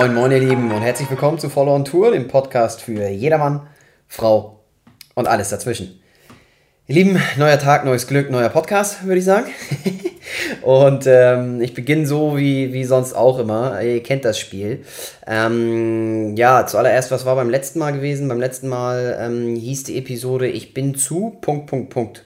Moin, moin, ihr Lieben und herzlich willkommen zu Follow on Tour, dem Podcast für jedermann, Frau und alles dazwischen. Ihr Lieben, neuer Tag, neues Glück, neuer Podcast, würde ich sagen. und ähm, ich beginne so wie, wie sonst auch immer. Ihr kennt das Spiel. Ähm, ja, zuallererst, was war beim letzten Mal gewesen? Beim letzten Mal ähm, hieß die Episode Ich bin zu, Punkt, Punkt, Punkt.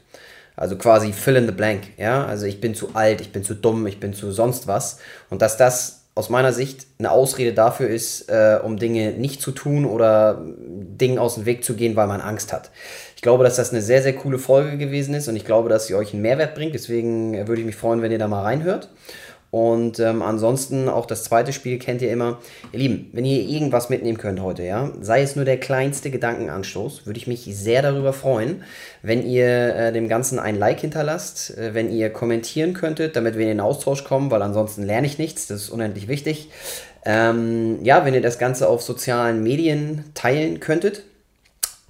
Also quasi fill in the blank. Ja, also ich bin zu alt, ich bin zu dumm, ich bin zu sonst was. Und dass das aus meiner Sicht eine Ausrede dafür ist, äh, um Dinge nicht zu tun oder Dingen aus dem Weg zu gehen, weil man Angst hat. Ich glaube, dass das eine sehr, sehr coole Folge gewesen ist und ich glaube, dass sie euch einen Mehrwert bringt. Deswegen würde ich mich freuen, wenn ihr da mal reinhört. Und ähm, ansonsten auch das zweite Spiel kennt ihr immer. Ihr Lieben, wenn ihr irgendwas mitnehmen könnt heute, ja, sei es nur der kleinste Gedankenanstoß, würde ich mich sehr darüber freuen, wenn ihr äh, dem Ganzen ein Like hinterlasst, äh, wenn ihr kommentieren könntet, damit wir in den Austausch kommen, weil ansonsten lerne ich nichts, das ist unendlich wichtig. Ähm, ja, wenn ihr das Ganze auf sozialen Medien teilen könntet,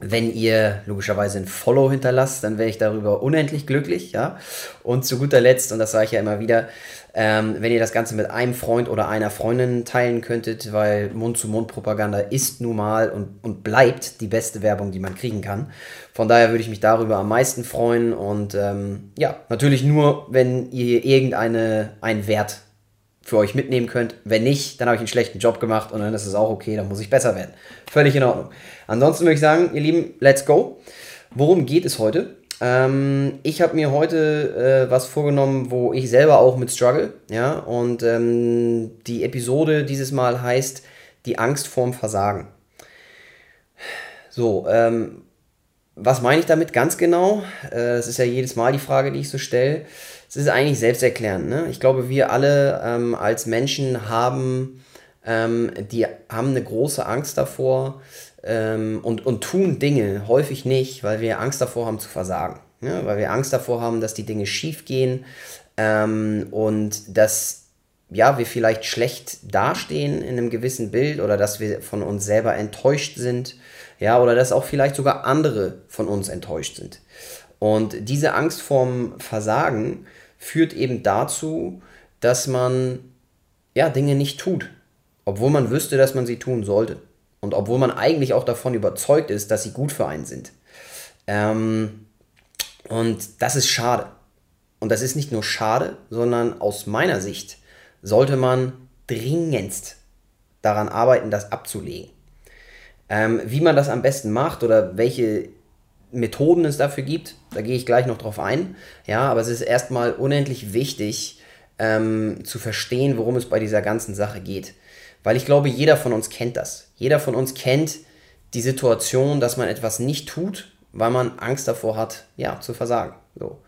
wenn ihr logischerweise ein Follow hinterlasst, dann wäre ich darüber unendlich glücklich, ja. Und zu guter Letzt, und das sage ich ja immer wieder, ähm, wenn ihr das Ganze mit einem Freund oder einer Freundin teilen könntet, weil Mund-zu-Mund-Propaganda ist nun mal und, und bleibt die beste Werbung, die man kriegen kann. Von daher würde ich mich darüber am meisten freuen und ähm, ja, natürlich nur, wenn ihr irgendeinen Wert für euch mitnehmen könnt. Wenn nicht, dann habe ich einen schlechten Job gemacht und dann ist es auch okay, dann muss ich besser werden. Völlig in Ordnung. Ansonsten würde ich sagen, ihr Lieben, let's go. Worum geht es heute? Ähm, ich habe mir heute äh, was vorgenommen, wo ich selber auch mit struggle. Ja? Und ähm, die Episode dieses Mal heißt Die Angst vorm Versagen. So, ähm, was meine ich damit ganz genau? Äh, das ist ja jedes Mal die Frage, die ich so stelle. Es ist eigentlich selbsterklärend. Ne? Ich glaube, wir alle ähm, als Menschen haben, ähm, die haben eine große Angst davor, ähm, und, und tun Dinge häufig nicht, weil wir Angst davor haben zu versagen. Ja, weil wir Angst davor haben, dass die Dinge schief gehen ähm, und dass ja, wir vielleicht schlecht dastehen in einem gewissen Bild oder dass wir von uns selber enttäuscht sind, ja, oder dass auch vielleicht sogar andere von uns enttäuscht sind. Und diese Angst vorm Versagen führt eben dazu, dass man ja Dinge nicht tut, obwohl man wüsste, dass man sie tun sollte. Und obwohl man eigentlich auch davon überzeugt ist, dass sie gut für einen sind. Ähm, und das ist schade. Und das ist nicht nur schade, sondern aus meiner Sicht sollte man dringendst daran arbeiten, das abzulegen. Ähm, wie man das am besten macht oder welche Methoden es dafür gibt, da gehe ich gleich noch drauf ein. Ja, aber es ist erstmal unendlich wichtig ähm, zu verstehen, worum es bei dieser ganzen Sache geht. Weil ich glaube, jeder von uns kennt das. Jeder von uns kennt die Situation, dass man etwas nicht tut, weil man Angst davor hat, ja, zu versagen. So.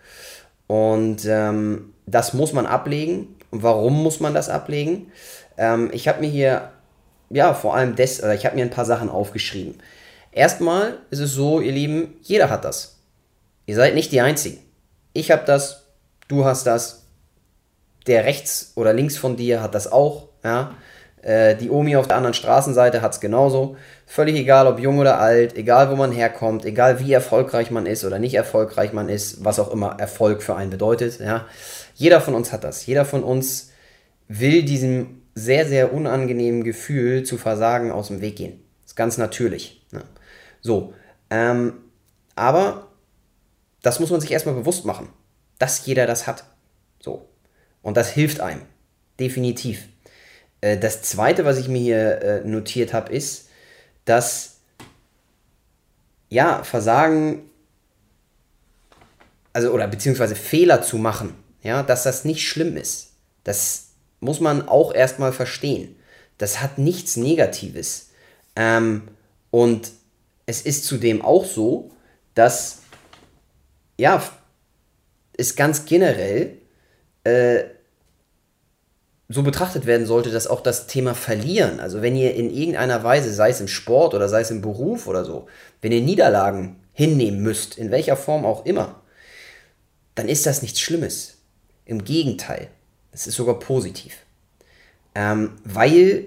Und ähm, das muss man ablegen. Und warum muss man das ablegen? Ähm, ich habe mir hier, ja, vor allem das, äh, ich habe mir ein paar Sachen aufgeschrieben. Erstmal ist es so, ihr Lieben, jeder hat das. Ihr seid nicht die Einzigen. Ich habe das, du hast das, der rechts oder links von dir hat das auch, ja. Äh, die Omi auf der anderen Straßenseite hat es genauso. Völlig egal, ob jung oder alt, egal wo man herkommt, egal wie erfolgreich man ist oder nicht erfolgreich man ist, was auch immer Erfolg für einen bedeutet. Ja. Jeder von uns hat das. Jeder von uns will diesem sehr, sehr unangenehmen Gefühl zu versagen aus dem Weg gehen. Das ist ganz natürlich. Ja. So, ähm, aber das muss man sich erstmal bewusst machen, dass jeder das hat. So. Und das hilft einem. Definitiv. Äh, das zweite, was ich mir hier äh, notiert habe, ist, dass ja, Versagen, also oder beziehungsweise Fehler zu machen, ja, dass das nicht schlimm ist. Das muss man auch erstmal verstehen. Das hat nichts Negatives. Ähm, und es ist zudem auch so, dass ja, es ganz generell äh, so betrachtet werden sollte, dass auch das Thema Verlieren, also wenn ihr in irgendeiner Weise, sei es im Sport oder sei es im Beruf oder so, wenn ihr Niederlagen hinnehmen müsst, in welcher Form auch immer, dann ist das nichts Schlimmes. Im Gegenteil, es ist sogar positiv. Ähm, weil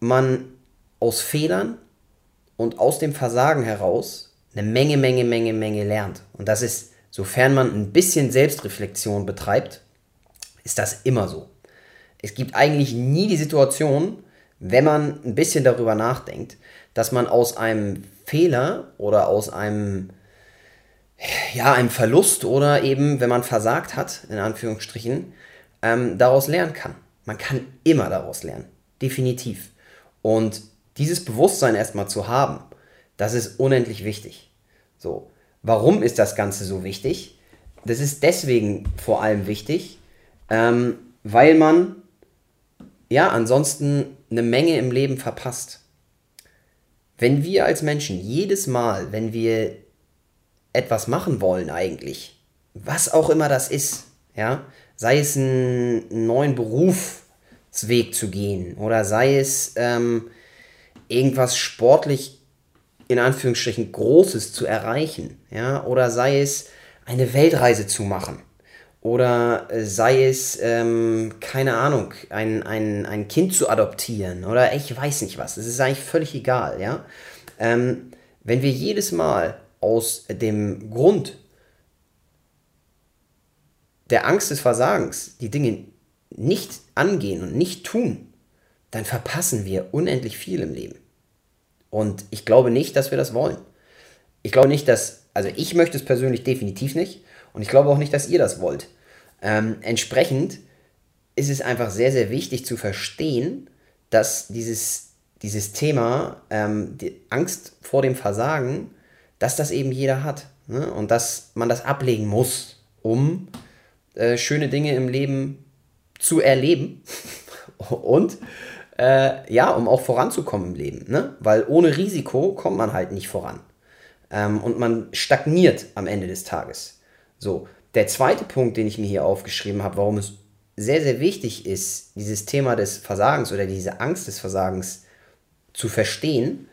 man aus Fehlern und aus dem Versagen heraus eine Menge, Menge, Menge, Menge lernt. Und das ist, sofern man ein bisschen Selbstreflexion betreibt, ist das immer so es gibt eigentlich nie die Situation, wenn man ein bisschen darüber nachdenkt, dass man aus einem Fehler oder aus einem, ja, einem Verlust oder eben, wenn man versagt hat, in Anführungsstrichen, ähm, daraus lernen kann. Man kann immer daraus lernen. Definitiv. Und dieses Bewusstsein erstmal zu haben, das ist unendlich wichtig. So, warum ist das Ganze so wichtig? Das ist deswegen vor allem wichtig, ähm, weil man ja ansonsten eine Menge im Leben verpasst. Wenn wir als Menschen jedes Mal, wenn wir etwas machen wollen eigentlich, was auch immer das ist, ja, sei es einen neuen Berufsweg zu gehen oder sei es ähm, irgendwas sportlich in Anführungsstrichen Großes zu erreichen, ja, oder sei es eine Weltreise zu machen oder sei es, ähm, keine Ahnung, ein, ein, ein Kind zu adoptieren oder ich weiß nicht was. Es ist eigentlich völlig egal, ja. Ähm, wenn wir jedes Mal aus dem Grund der Angst des Versagens die Dinge nicht angehen und nicht tun, dann verpassen wir unendlich viel im Leben. Und ich glaube nicht, dass wir das wollen. Ich glaube nicht, dass, also ich möchte es persönlich definitiv nicht und ich glaube auch nicht, dass ihr das wollt. Ähm, entsprechend ist es einfach sehr, sehr wichtig zu verstehen, dass dieses, dieses Thema, ähm, die Angst vor dem Versagen, dass das eben jeder hat. Ne? Und dass man das ablegen muss, um äh, schöne Dinge im Leben zu erleben und äh, ja, um auch voranzukommen im Leben. Ne? Weil ohne Risiko kommt man halt nicht voran. Ähm, und man stagniert am Ende des Tages. So, der zweite Punkt, den ich mir hier aufgeschrieben habe, warum es sehr, sehr wichtig ist, dieses Thema des Versagens oder diese Angst des Versagens zu verstehen,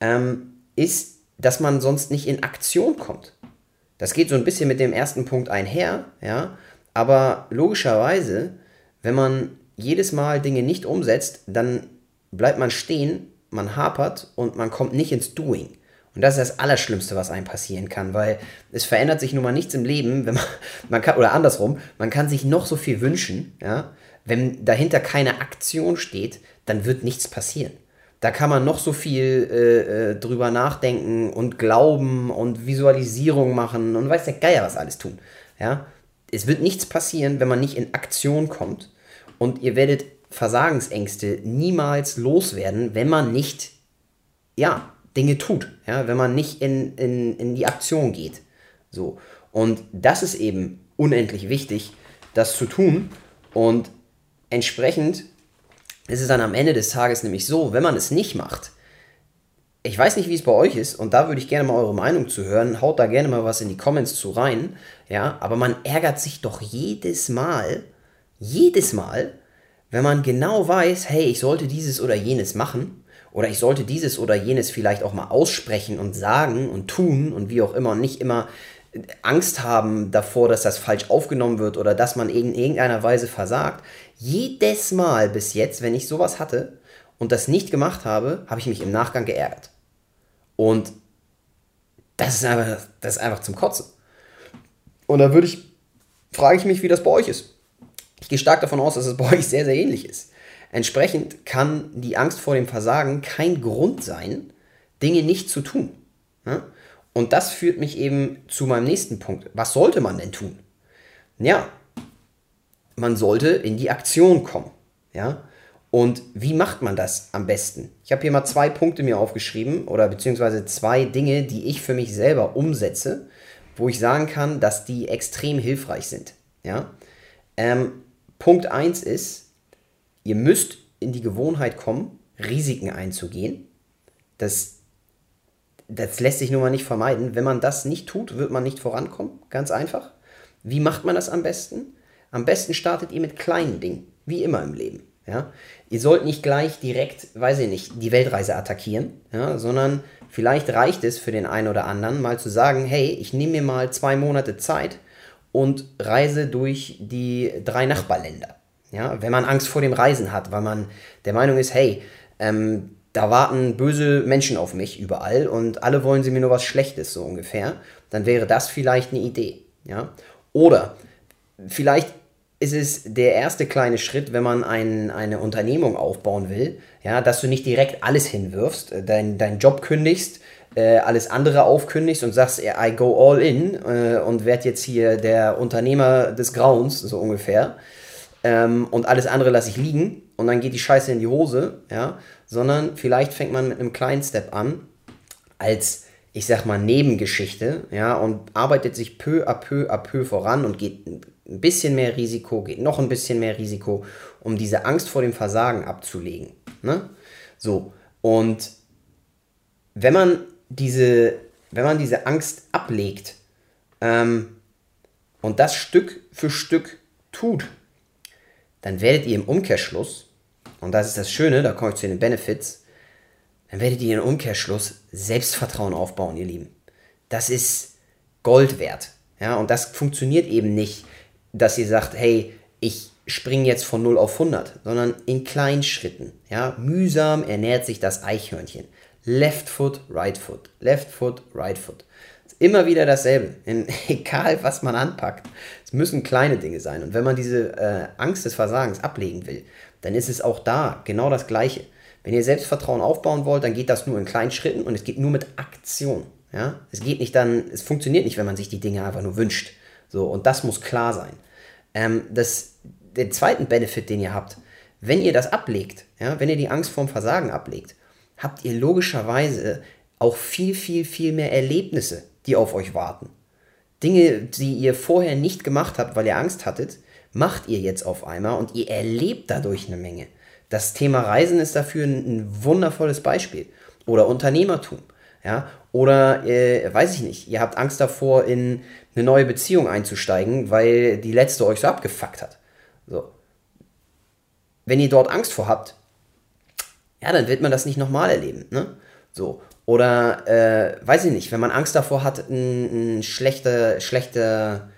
ähm, ist, dass man sonst nicht in Aktion kommt. Das geht so ein bisschen mit dem ersten Punkt einher, ja, aber logischerweise, wenn man jedes Mal Dinge nicht umsetzt, dann bleibt man stehen, man hapert und man kommt nicht ins Doing. Und das ist das Allerschlimmste, was einem passieren kann, weil es verändert sich nun mal nichts im Leben, wenn man, man kann, oder andersrum, man kann sich noch so viel wünschen, ja, wenn dahinter keine Aktion steht, dann wird nichts passieren. Da kann man noch so viel äh, äh drüber nachdenken und glauben und Visualisierung machen und weiß der Geier was alles tun. Ja? Es wird nichts passieren, wenn man nicht in Aktion kommt. Und ihr werdet Versagensängste niemals loswerden, wenn man nicht, ja, Dinge tut. Ja, wenn man nicht in, in, in die Aktion geht. So. Und das ist eben unendlich wichtig, das zu tun. Und entsprechend ist es dann am Ende des Tages nämlich so, wenn man es nicht macht, ich weiß nicht, wie es bei euch ist, und da würde ich gerne mal eure Meinung zu hören. Haut da gerne mal was in die Comments zu rein. Ja, aber man ärgert sich doch jedes Mal, jedes Mal, wenn man genau weiß, hey, ich sollte dieses oder jenes machen. Oder ich sollte dieses oder jenes vielleicht auch mal aussprechen und sagen und tun und wie auch immer und nicht immer Angst haben davor, dass das falsch aufgenommen wird oder dass man in irgendeiner Weise versagt. Jedes Mal bis jetzt, wenn ich sowas hatte, und das nicht gemacht habe, habe ich mich im Nachgang geärgert. Und das ist einfach, das ist einfach zum Kotzen. Und da würde ich, frage ich mich, wie das bei euch ist. Ich gehe stark davon aus, dass es bei euch sehr, sehr ähnlich ist. Entsprechend kann die Angst vor dem Versagen kein Grund sein, Dinge nicht zu tun. Und das führt mich eben zu meinem nächsten Punkt. Was sollte man denn tun? Ja, man sollte in die Aktion kommen. Ja? Und wie macht man das am besten? Ich habe hier mal zwei Punkte mir aufgeschrieben oder beziehungsweise zwei Dinge, die ich für mich selber umsetze, wo ich sagen kann, dass die extrem hilfreich sind. Ja? Ähm, Punkt 1 ist, ihr müsst in die Gewohnheit kommen, Risiken einzugehen. Das, das lässt sich nun mal nicht vermeiden. Wenn man das nicht tut, wird man nicht vorankommen. Ganz einfach. Wie macht man das am besten? Am besten startet ihr mit kleinen Dingen, wie immer im Leben. Ja? Ihr sollt nicht gleich direkt, weiß ich nicht, die Weltreise attackieren, ja? sondern vielleicht reicht es für den einen oder anderen mal zu sagen, hey, ich nehme mir mal zwei Monate Zeit und reise durch die drei Nachbarländer. Ja? Wenn man Angst vor dem Reisen hat, weil man der Meinung ist, hey, ähm, da warten böse Menschen auf mich überall und alle wollen sie mir nur was Schlechtes, so ungefähr, dann wäre das vielleicht eine Idee. Ja? Oder vielleicht ist es der erste kleine Schritt, wenn man ein, eine Unternehmung aufbauen will, ja, dass du nicht direkt alles hinwirfst, äh, deinen dein Job kündigst, äh, alles andere aufkündigst und sagst, I go all in äh, und werde jetzt hier der Unternehmer des Grauens, so ungefähr. Ähm, und alles andere lasse ich liegen und dann geht die Scheiße in die Hose, ja, sondern vielleicht fängt man mit einem kleinen Step an, als ich sag mal, Nebengeschichte, ja, und arbeitet sich peu à peu à peu voran und geht ein bisschen mehr Risiko, geht noch ein bisschen mehr Risiko, um diese Angst vor dem Versagen abzulegen. Ne? So, und wenn man diese, wenn man diese Angst ablegt ähm, und das Stück für Stück tut, dann werdet ihr im Umkehrschluss, und das ist das Schöne, da komme ich zu den Benefits, dann werdet ihr im Umkehrschluss Selbstvertrauen aufbauen, ihr Lieben. Das ist Gold wert. Ja, und das funktioniert eben nicht, dass ihr sagt, hey, ich springe jetzt von 0 auf 100, sondern in kleinen Schritten. Ja, mühsam ernährt sich das Eichhörnchen. Left foot, right foot, left foot, right foot. Immer wieder dasselbe. In, egal, was man anpackt. Es müssen kleine Dinge sein. Und wenn man diese äh, Angst des Versagens ablegen will, dann ist es auch da genau das Gleiche. Wenn ihr Selbstvertrauen aufbauen wollt, dann geht das nur in kleinen Schritten und es geht nur mit Aktion. Ja? Es geht nicht dann, es funktioniert nicht, wenn man sich die Dinge einfach nur wünscht. So, und das muss klar sein. Ähm, das, den zweiten Benefit, den ihr habt, wenn ihr das ablegt, ja, wenn ihr die Angst vorm Versagen ablegt, habt ihr logischerweise auch viel, viel, viel mehr Erlebnisse, die auf euch warten. Dinge, die ihr vorher nicht gemacht habt, weil ihr Angst hattet, macht ihr jetzt auf einmal und ihr erlebt dadurch eine Menge. Das Thema Reisen ist dafür ein, ein wundervolles Beispiel. Oder Unternehmertum. Ja? Oder, äh, weiß ich nicht, ihr habt Angst davor, in eine neue Beziehung einzusteigen, weil die letzte euch so abgefuckt hat. So. Wenn ihr dort Angst vor habt, ja, dann wird man das nicht nochmal erleben. Ne? So. Oder, äh, weiß ich nicht, wenn man Angst davor hat, ein, ein schlechte, schlechte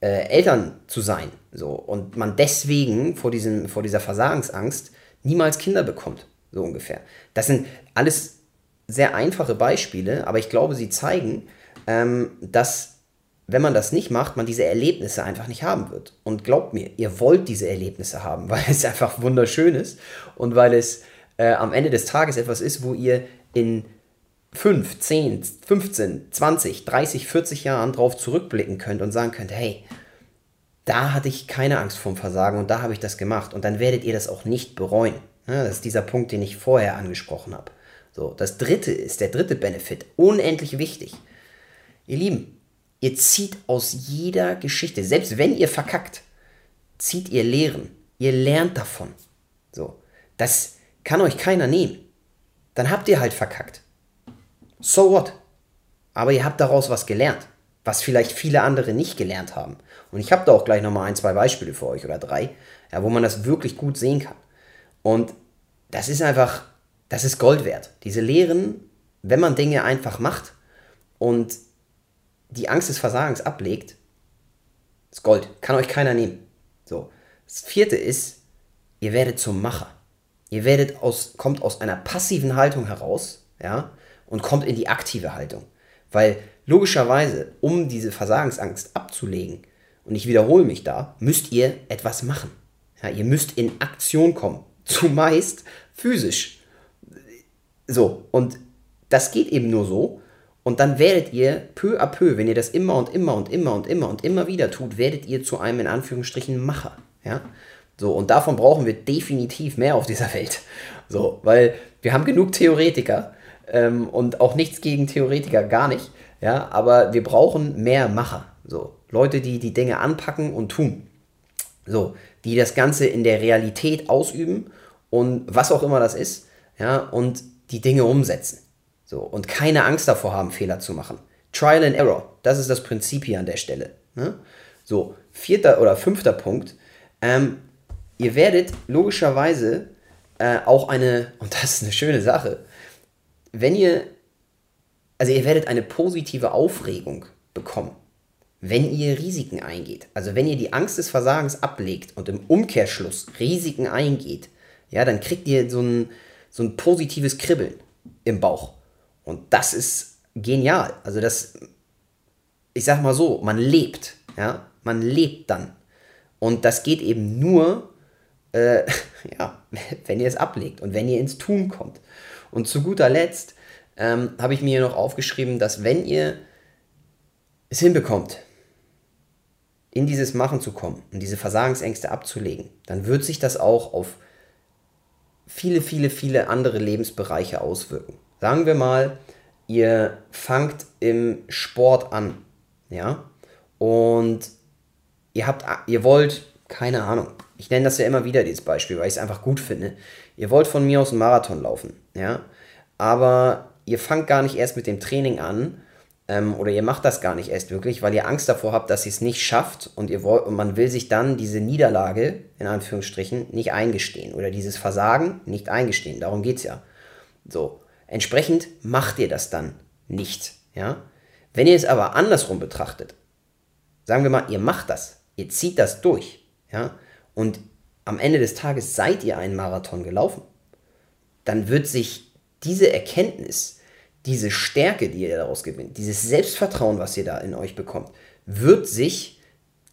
äh, Eltern zu sein. So. Und man deswegen vor, diesem, vor dieser Versagensangst niemals Kinder bekommt. So ungefähr. Das sind alles sehr einfache Beispiele, aber ich glaube, sie zeigen, ähm, dass wenn man das nicht macht, man diese Erlebnisse einfach nicht haben wird. Und glaubt mir, ihr wollt diese Erlebnisse haben, weil es einfach wunderschön ist und weil es äh, am Ende des Tages etwas ist, wo ihr in 5, 10, 15, 20, 30, 40 Jahren drauf zurückblicken könnt und sagen könnt, hey, da hatte ich keine Angst vorm Versagen und da habe ich das gemacht. Und dann werdet ihr das auch nicht bereuen. Ja, das ist dieser Punkt, den ich vorher angesprochen habe. So, das dritte ist, der dritte Benefit, unendlich wichtig. Ihr Lieben, ihr zieht aus jeder Geschichte, selbst wenn ihr verkackt, zieht ihr Lehren. Ihr lernt davon. So, das kann euch keiner nehmen. Dann habt ihr halt verkackt. So what? Aber ihr habt daraus was gelernt, was vielleicht viele andere nicht gelernt haben. Und ich habe da auch gleich nochmal ein, zwei Beispiele für euch oder drei, ja, wo man das wirklich gut sehen kann. Und das ist einfach das ist Gold wert. Diese Lehren, wenn man Dinge einfach macht und die Angst des Versagens ablegt, ist Gold. Kann euch keiner nehmen. So. Das vierte ist, ihr werdet zum Macher. Ihr werdet aus, kommt aus einer passiven Haltung heraus, ja, und kommt in die aktive Haltung. Weil logischerweise, um diese Versagensangst abzulegen, und ich wiederhole mich da, müsst ihr etwas machen. Ja, ihr müsst in Aktion kommen. Zumeist physisch. So, und das geht eben nur so. Und dann werdet ihr peu à peu, wenn ihr das immer und immer und immer und immer und immer wieder tut, werdet ihr zu einem in Anführungsstrichen Macher. Ja? So, und davon brauchen wir definitiv mehr auf dieser Welt. So, weil wir haben genug Theoretiker ähm, und auch nichts gegen Theoretiker, gar nicht. Ja, aber wir brauchen mehr Macher. So, Leute, die die Dinge anpacken und tun. So, die das Ganze in der Realität ausüben und was auch immer das ist. Ja, und die Dinge umsetzen. So, und keine Angst davor haben, Fehler zu machen. Trial and Error, das ist das Prinzip hier an der Stelle. Ne? So, vierter oder fünfter Punkt. Ähm, ihr werdet logischerweise äh, auch eine, und das ist eine schöne Sache, wenn ihr, also ihr werdet eine positive Aufregung bekommen, wenn ihr Risiken eingeht. Also wenn ihr die Angst des Versagens ablegt und im Umkehrschluss Risiken eingeht, ja, dann kriegt ihr so ein, so ein positives Kribbeln im Bauch. Und das ist genial. Also das, ich sag mal so, man lebt, ja, man lebt dann. Und das geht eben nur, äh, ja, wenn ihr es ablegt und wenn ihr ins Tun kommt. Und zu guter Letzt ähm, habe ich mir noch aufgeschrieben, dass wenn ihr es hinbekommt, in dieses Machen zu kommen und diese Versagensängste abzulegen, dann wird sich das auch auf viele, viele, viele andere Lebensbereiche auswirken. Sagen wir mal, ihr fangt im Sport an, ja, und ihr habt, ihr wollt, keine Ahnung, ich nenne das ja immer wieder dieses Beispiel, weil ich es einfach gut finde. Ihr wollt von mir aus einen Marathon laufen, ja, aber ihr fangt gar nicht erst mit dem Training an, ähm, oder ihr macht das gar nicht erst wirklich, weil ihr Angst davor habt, dass ihr es nicht schafft und, ihr wollt, und man will sich dann diese Niederlage, in Anführungsstrichen, nicht eingestehen oder dieses Versagen nicht eingestehen. Darum geht es ja. So. Entsprechend macht ihr das dann nicht. Ja? Wenn ihr es aber andersrum betrachtet, sagen wir mal, ihr macht das, ihr zieht das durch, ja, und am Ende des Tages seid ihr einen Marathon gelaufen, dann wird sich diese Erkenntnis, diese Stärke, die ihr daraus gewinnt, dieses Selbstvertrauen, was ihr da in euch bekommt, wird sich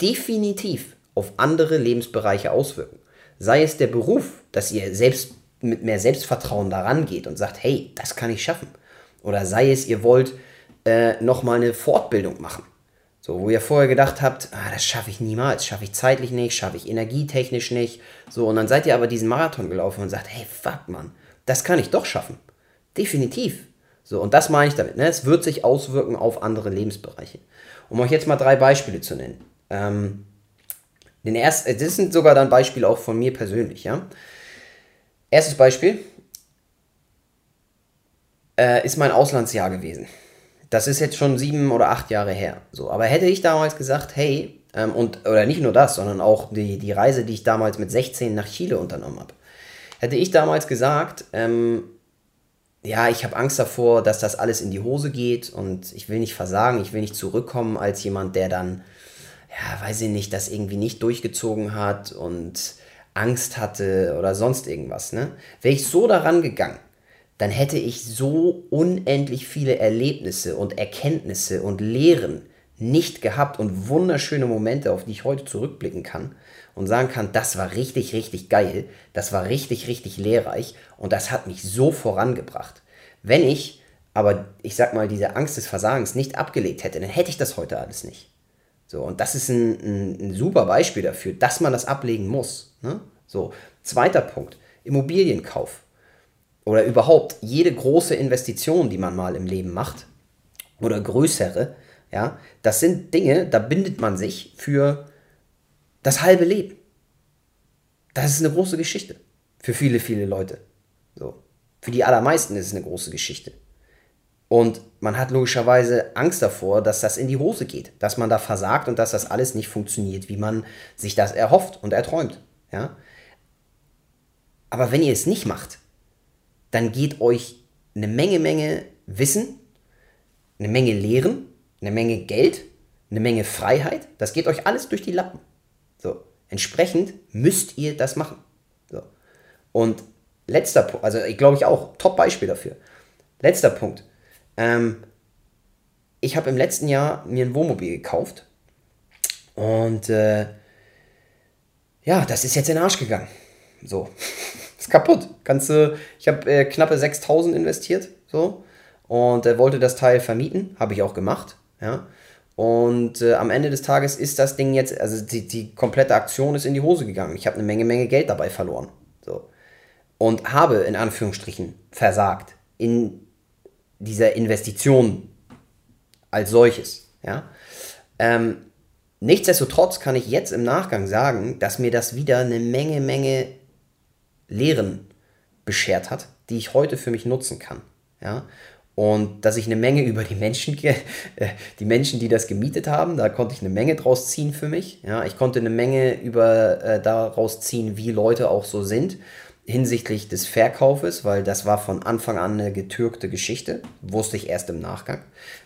definitiv auf andere Lebensbereiche auswirken. Sei es der Beruf, dass ihr selbst mit mehr Selbstvertrauen daran geht und sagt, hey, das kann ich schaffen. Oder sei es, ihr wollt äh, nochmal eine Fortbildung machen. So, wo ihr vorher gedacht habt, ah, das schaffe ich niemals, schaffe ich zeitlich nicht, schaffe ich energietechnisch nicht. So, und dann seid ihr aber diesen Marathon gelaufen und sagt, hey, fuck, Mann, das kann ich doch schaffen. Definitiv. So, und das meine ich damit. Ne? Es wird sich auswirken auf andere Lebensbereiche. Um euch jetzt mal drei Beispiele zu nennen. Ähm, den ersten, äh, das sind sogar dann Beispiele auch von mir persönlich, ja. Erstes Beispiel äh, ist mein Auslandsjahr gewesen. Das ist jetzt schon sieben oder acht Jahre her. So, aber hätte ich damals gesagt, hey, ähm, und, oder nicht nur das, sondern auch die, die Reise, die ich damals mit 16 nach Chile unternommen habe, hätte ich damals gesagt, ähm, ja, ich habe Angst davor, dass das alles in die Hose geht und ich will nicht versagen, ich will nicht zurückkommen als jemand, der dann, ja, weiß ich nicht, das irgendwie nicht durchgezogen hat und Angst hatte oder sonst irgendwas. Ne? Wäre ich so daran gegangen, dann hätte ich so unendlich viele Erlebnisse und Erkenntnisse und Lehren nicht gehabt und wunderschöne Momente, auf die ich heute zurückblicken kann und sagen kann, das war richtig, richtig geil, das war richtig, richtig lehrreich und das hat mich so vorangebracht. Wenn ich aber, ich sag mal, diese Angst des Versagens nicht abgelegt hätte, dann hätte ich das heute alles nicht. So, und das ist ein, ein, ein super Beispiel dafür, dass man das ablegen muss. Ne? So, zweiter Punkt, Immobilienkauf. Oder überhaupt jede große Investition, die man mal im Leben macht, oder größere, ja, das sind Dinge, da bindet man sich für das halbe Leben. Das ist eine große Geschichte. Für viele, viele Leute. So. Für die allermeisten ist es eine große Geschichte. Und man hat logischerweise Angst davor, dass das in die Hose geht, dass man da versagt und dass das alles nicht funktioniert, wie man sich das erhofft und erträumt. Ja? Aber wenn ihr es nicht macht, dann geht euch eine Menge, Menge Wissen, eine Menge Lehren, eine Menge Geld, eine Menge Freiheit, das geht euch alles durch die Lappen. So. Entsprechend müsst ihr das machen. So. Und letzter Punkt, also ich glaube ich auch, Top-Beispiel dafür. Letzter Punkt. Ähm, ich habe im letzten Jahr mir ein Wohnmobil gekauft und äh, ja, das ist jetzt in den Arsch gegangen. So, ist kaputt. Du, ich habe äh, knappe 6000 investiert, so und äh, wollte das Teil vermieten, habe ich auch gemacht, ja. Und äh, am Ende des Tages ist das Ding jetzt, also die, die komplette Aktion ist in die Hose gegangen. Ich habe eine Menge, Menge Geld dabei verloren. So. Und habe in Anführungsstrichen versagt in dieser Investition als solches. Ja? Ähm, nichtsdestotrotz kann ich jetzt im Nachgang sagen, dass mir das wieder eine Menge, Menge Lehren beschert hat, die ich heute für mich nutzen kann. Ja? Und dass ich eine Menge über die Menschen, äh, die Menschen, die das gemietet haben, da konnte ich eine Menge draus ziehen für mich. Ja, ich konnte eine Menge über äh, daraus ziehen, wie Leute auch so sind hinsichtlich des Verkaufes, weil das war von Anfang an eine getürkte Geschichte, wusste ich erst im Nachgang.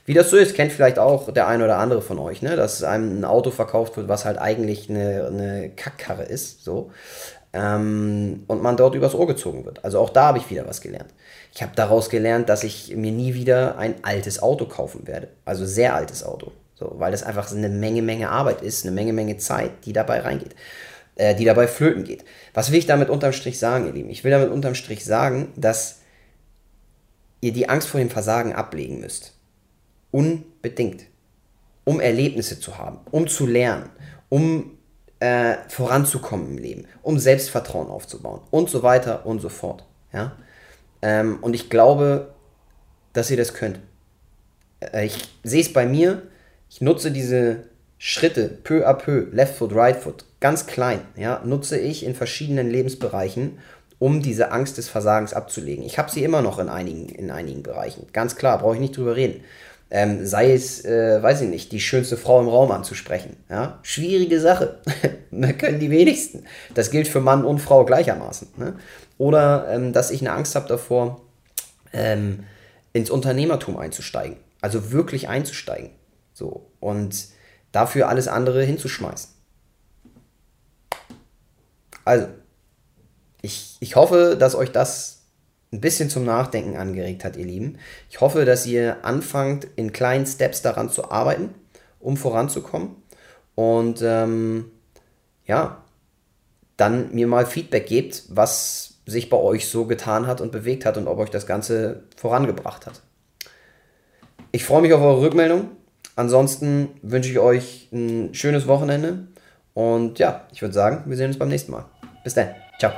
Wie das so ist, kennt vielleicht auch der eine oder andere von euch, ne? dass einem ein Auto verkauft wird, was halt eigentlich eine, eine Kackkarre ist, so. Ähm, und man dort übers Ohr gezogen wird. Also auch da habe ich wieder was gelernt. Ich habe daraus gelernt, dass ich mir nie wieder ein altes Auto kaufen werde. Also sehr altes Auto. So, weil das einfach eine Menge, Menge Arbeit ist, eine Menge, Menge Zeit, die dabei reingeht, äh, die dabei flöten geht. Was will ich damit unterm Strich sagen, ihr Lieben? Ich will damit unterm Strich sagen, dass ihr die Angst vor dem Versagen ablegen müsst. Unbedingt. Um Erlebnisse zu haben, um zu lernen, um äh, voranzukommen im Leben, um Selbstvertrauen aufzubauen und so weiter und so fort. Ja? Ähm, und ich glaube, dass ihr das könnt. Äh, ich sehe es bei mir, ich nutze diese Schritte peu à peu, Left Foot, Right Foot, ganz klein, ja, nutze ich in verschiedenen Lebensbereichen, um diese Angst des Versagens abzulegen. Ich habe sie immer noch in einigen, in einigen Bereichen. Ganz klar, brauche ich nicht drüber reden. Ähm, sei es, äh, weiß ich nicht, die schönste Frau im Raum anzusprechen. Ja? Schwierige Sache. können die wenigsten. Das gilt für Mann und Frau gleichermaßen. Ne? Oder ähm, dass ich eine Angst habe davor, ähm, ins Unternehmertum einzusteigen. Also wirklich einzusteigen. So. Und dafür alles andere hinzuschmeißen. Also, ich, ich hoffe, dass euch das ein bisschen zum Nachdenken angeregt hat, ihr Lieben. Ich hoffe, dass ihr anfangt, in kleinen Steps daran zu arbeiten, um voranzukommen. Und ähm, ja, dann mir mal Feedback gebt, was sich bei euch so getan hat und bewegt hat und ob euch das Ganze vorangebracht hat. Ich freue mich auf eure Rückmeldung. Ansonsten wünsche ich euch ein schönes Wochenende. Und ja, ich würde sagen, wir sehen uns beim nächsten Mal. Bis dann. Ciao.